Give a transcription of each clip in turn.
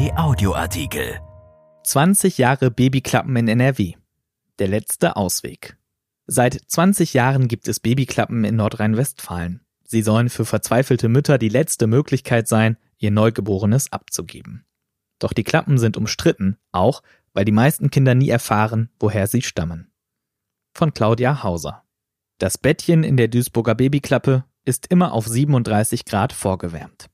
RP Audioartikel. 20 Jahre Babyklappen in NRW. Der letzte Ausweg. Seit 20 Jahren gibt es Babyklappen in Nordrhein-Westfalen. Sie sollen für verzweifelte Mütter die letzte Möglichkeit sein, ihr Neugeborenes abzugeben. Doch die Klappen sind umstritten, auch weil die meisten Kinder nie erfahren, woher sie stammen. Von Claudia Hauser. Das Bettchen in der Duisburger Babyklappe ist immer auf 37 Grad vorgewärmt.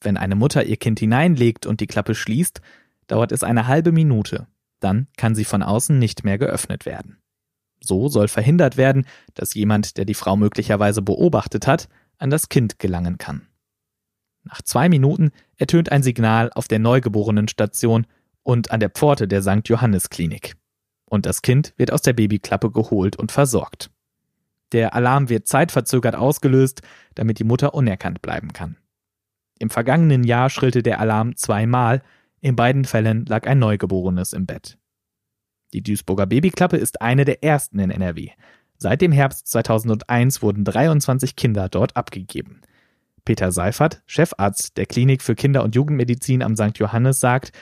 Wenn eine Mutter ihr Kind hineinlegt und die Klappe schließt, dauert es eine halbe Minute. Dann kann sie von außen nicht mehr geöffnet werden. So soll verhindert werden, dass jemand, der die Frau möglicherweise beobachtet hat, an das Kind gelangen kann. Nach zwei Minuten ertönt ein Signal auf der Neugeborenenstation und an der Pforte der St. Johannes Klinik. Und das Kind wird aus der Babyklappe geholt und versorgt. Der Alarm wird zeitverzögert ausgelöst, damit die Mutter unerkannt bleiben kann. Im vergangenen Jahr schrillte der Alarm zweimal, in beiden Fällen lag ein Neugeborenes im Bett. Die Duisburger Babyklappe ist eine der ersten in NRW. Seit dem Herbst 2001 wurden 23 Kinder dort abgegeben. Peter Seifert, Chefarzt der Klinik für Kinder- und Jugendmedizin am St. Johannes, sagt,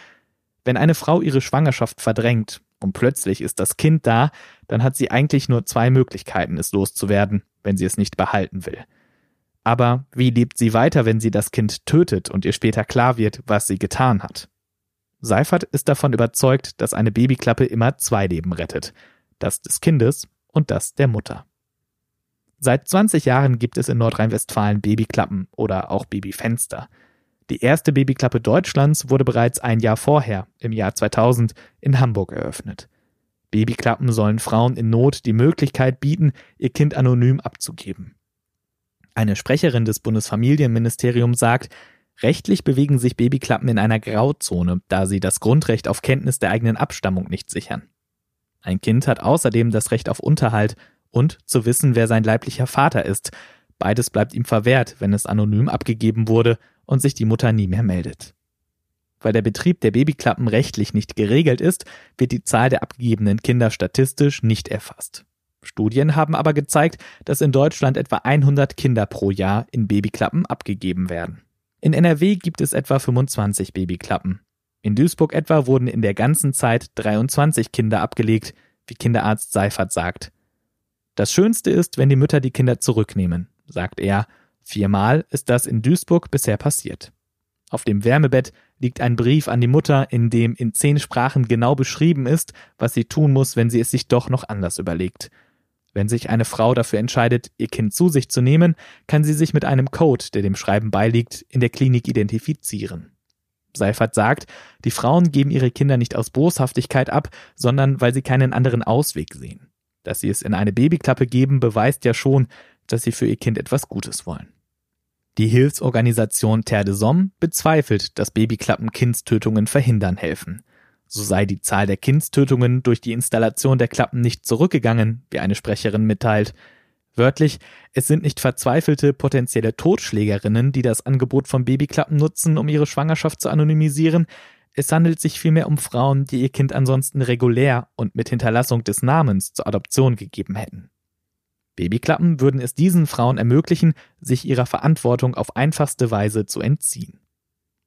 wenn eine Frau ihre Schwangerschaft verdrängt und plötzlich ist das Kind da, dann hat sie eigentlich nur zwei Möglichkeiten, es loszuwerden, wenn sie es nicht behalten will. Aber wie lebt sie weiter, wenn sie das Kind tötet und ihr später klar wird, was sie getan hat? Seifert ist davon überzeugt, dass eine Babyklappe immer zwei Leben rettet. Das des Kindes und das der Mutter. Seit 20 Jahren gibt es in Nordrhein-Westfalen Babyklappen oder auch Babyfenster. Die erste Babyklappe Deutschlands wurde bereits ein Jahr vorher, im Jahr 2000, in Hamburg eröffnet. Babyklappen sollen Frauen in Not die Möglichkeit bieten, ihr Kind anonym abzugeben. Eine Sprecherin des Bundesfamilienministeriums sagt, rechtlich bewegen sich Babyklappen in einer Grauzone, da sie das Grundrecht auf Kenntnis der eigenen Abstammung nicht sichern. Ein Kind hat außerdem das Recht auf Unterhalt und zu wissen, wer sein leiblicher Vater ist. Beides bleibt ihm verwehrt, wenn es anonym abgegeben wurde und sich die Mutter nie mehr meldet. Weil der Betrieb der Babyklappen rechtlich nicht geregelt ist, wird die Zahl der abgegebenen Kinder statistisch nicht erfasst. Studien haben aber gezeigt, dass in Deutschland etwa 100 Kinder pro Jahr in Babyklappen abgegeben werden. In NRW gibt es etwa 25 Babyklappen. In Duisburg etwa wurden in der ganzen Zeit 23 Kinder abgelegt, wie Kinderarzt Seifert sagt. Das Schönste ist, wenn die Mütter die Kinder zurücknehmen, sagt er. Viermal ist das in Duisburg bisher passiert. Auf dem Wärmebett liegt ein Brief an die Mutter, in dem in zehn Sprachen genau beschrieben ist, was sie tun muss, wenn sie es sich doch noch anders überlegt. Wenn sich eine Frau dafür entscheidet, ihr Kind zu sich zu nehmen, kann sie sich mit einem Code, der dem Schreiben beiliegt, in der Klinik identifizieren. Seifert sagt, die Frauen geben ihre Kinder nicht aus Boshaftigkeit ab, sondern weil sie keinen anderen Ausweg sehen. Dass sie es in eine Babyklappe geben, beweist ja schon, dass sie für ihr Kind etwas Gutes wollen. Die Hilfsorganisation Terre de Somme bezweifelt, dass Babyklappen Kindstötungen verhindern helfen. So sei die Zahl der Kindstötungen durch die Installation der Klappen nicht zurückgegangen, wie eine Sprecherin mitteilt. Wörtlich, es sind nicht verzweifelte potenzielle Totschlägerinnen, die das Angebot von Babyklappen nutzen, um ihre Schwangerschaft zu anonymisieren. Es handelt sich vielmehr um Frauen, die ihr Kind ansonsten regulär und mit Hinterlassung des Namens zur Adoption gegeben hätten. Babyklappen würden es diesen Frauen ermöglichen, sich ihrer Verantwortung auf einfachste Weise zu entziehen.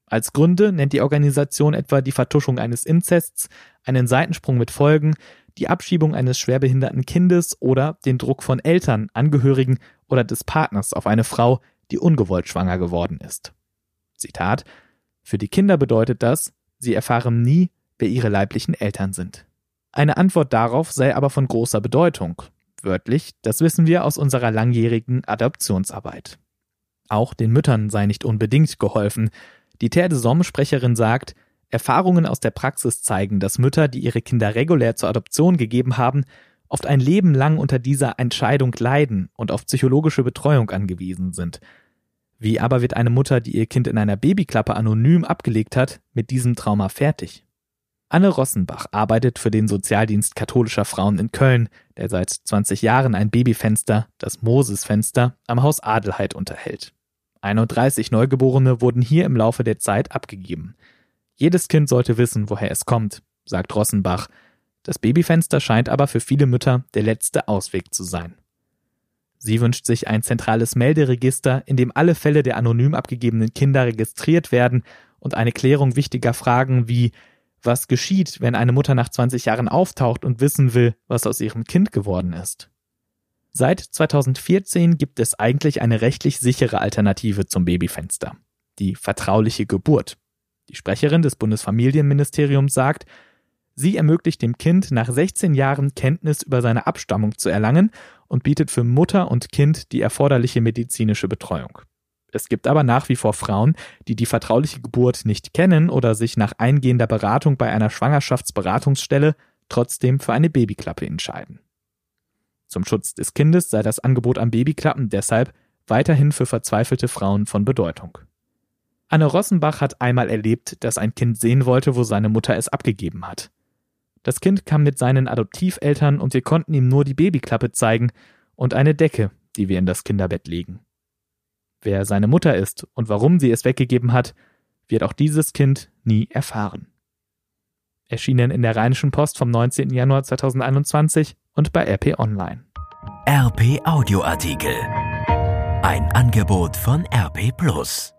Als Gründe nennt die Organisation etwa die Vertuschung eines Inzests, einen Seitensprung mit Folgen, die Abschiebung eines schwerbehinderten Kindes oder den Druck von Eltern, Angehörigen oder des Partners auf eine Frau, die ungewollt schwanger geworden ist. Zitat Für die Kinder bedeutet das, sie erfahren nie, wer ihre leiblichen Eltern sind. Eine Antwort darauf sei aber von großer Bedeutung. Wörtlich, das wissen wir aus unserer langjährigen Adoptionsarbeit. Auch den Müttern sei nicht unbedingt geholfen, die Terre de Somme-Sprecherin sagt, Erfahrungen aus der Praxis zeigen, dass Mütter, die ihre Kinder regulär zur Adoption gegeben haben, oft ein Leben lang unter dieser Entscheidung leiden und auf psychologische Betreuung angewiesen sind. Wie aber wird eine Mutter, die ihr Kind in einer Babyklappe anonym abgelegt hat, mit diesem Trauma fertig? Anne Rossenbach arbeitet für den Sozialdienst katholischer Frauen in Köln, der seit 20 Jahren ein Babyfenster, das Mosesfenster, am Haus Adelheid unterhält. 31 Neugeborene wurden hier im Laufe der Zeit abgegeben. Jedes Kind sollte wissen, woher es kommt, sagt Rossenbach. Das Babyfenster scheint aber für viele Mütter der letzte Ausweg zu sein. Sie wünscht sich ein zentrales Melderegister, in dem alle Fälle der anonym abgegebenen Kinder registriert werden und eine Klärung wichtiger Fragen wie was geschieht, wenn eine Mutter nach 20 Jahren auftaucht und wissen will, was aus ihrem Kind geworden ist. Seit 2014 gibt es eigentlich eine rechtlich sichere Alternative zum Babyfenster, die vertrauliche Geburt. Die Sprecherin des Bundesfamilienministeriums sagt, sie ermöglicht dem Kind nach 16 Jahren Kenntnis über seine Abstammung zu erlangen und bietet für Mutter und Kind die erforderliche medizinische Betreuung. Es gibt aber nach wie vor Frauen, die die vertrauliche Geburt nicht kennen oder sich nach eingehender Beratung bei einer Schwangerschaftsberatungsstelle trotzdem für eine Babyklappe entscheiden. Zum Schutz des Kindes sei das Angebot an Babyklappen deshalb weiterhin für verzweifelte Frauen von Bedeutung. Anne Rossenbach hat einmal erlebt, dass ein Kind sehen wollte, wo seine Mutter es abgegeben hat. Das Kind kam mit seinen Adoptiveltern und wir konnten ihm nur die Babyklappe zeigen und eine Decke, die wir in das Kinderbett legen. Wer seine Mutter ist und warum sie es weggegeben hat, wird auch dieses Kind nie erfahren. Erschienen in der Rheinischen Post vom 19. Januar 2021 und bei RP Online. RP Audioartikel. Ein Angebot von RP Plus.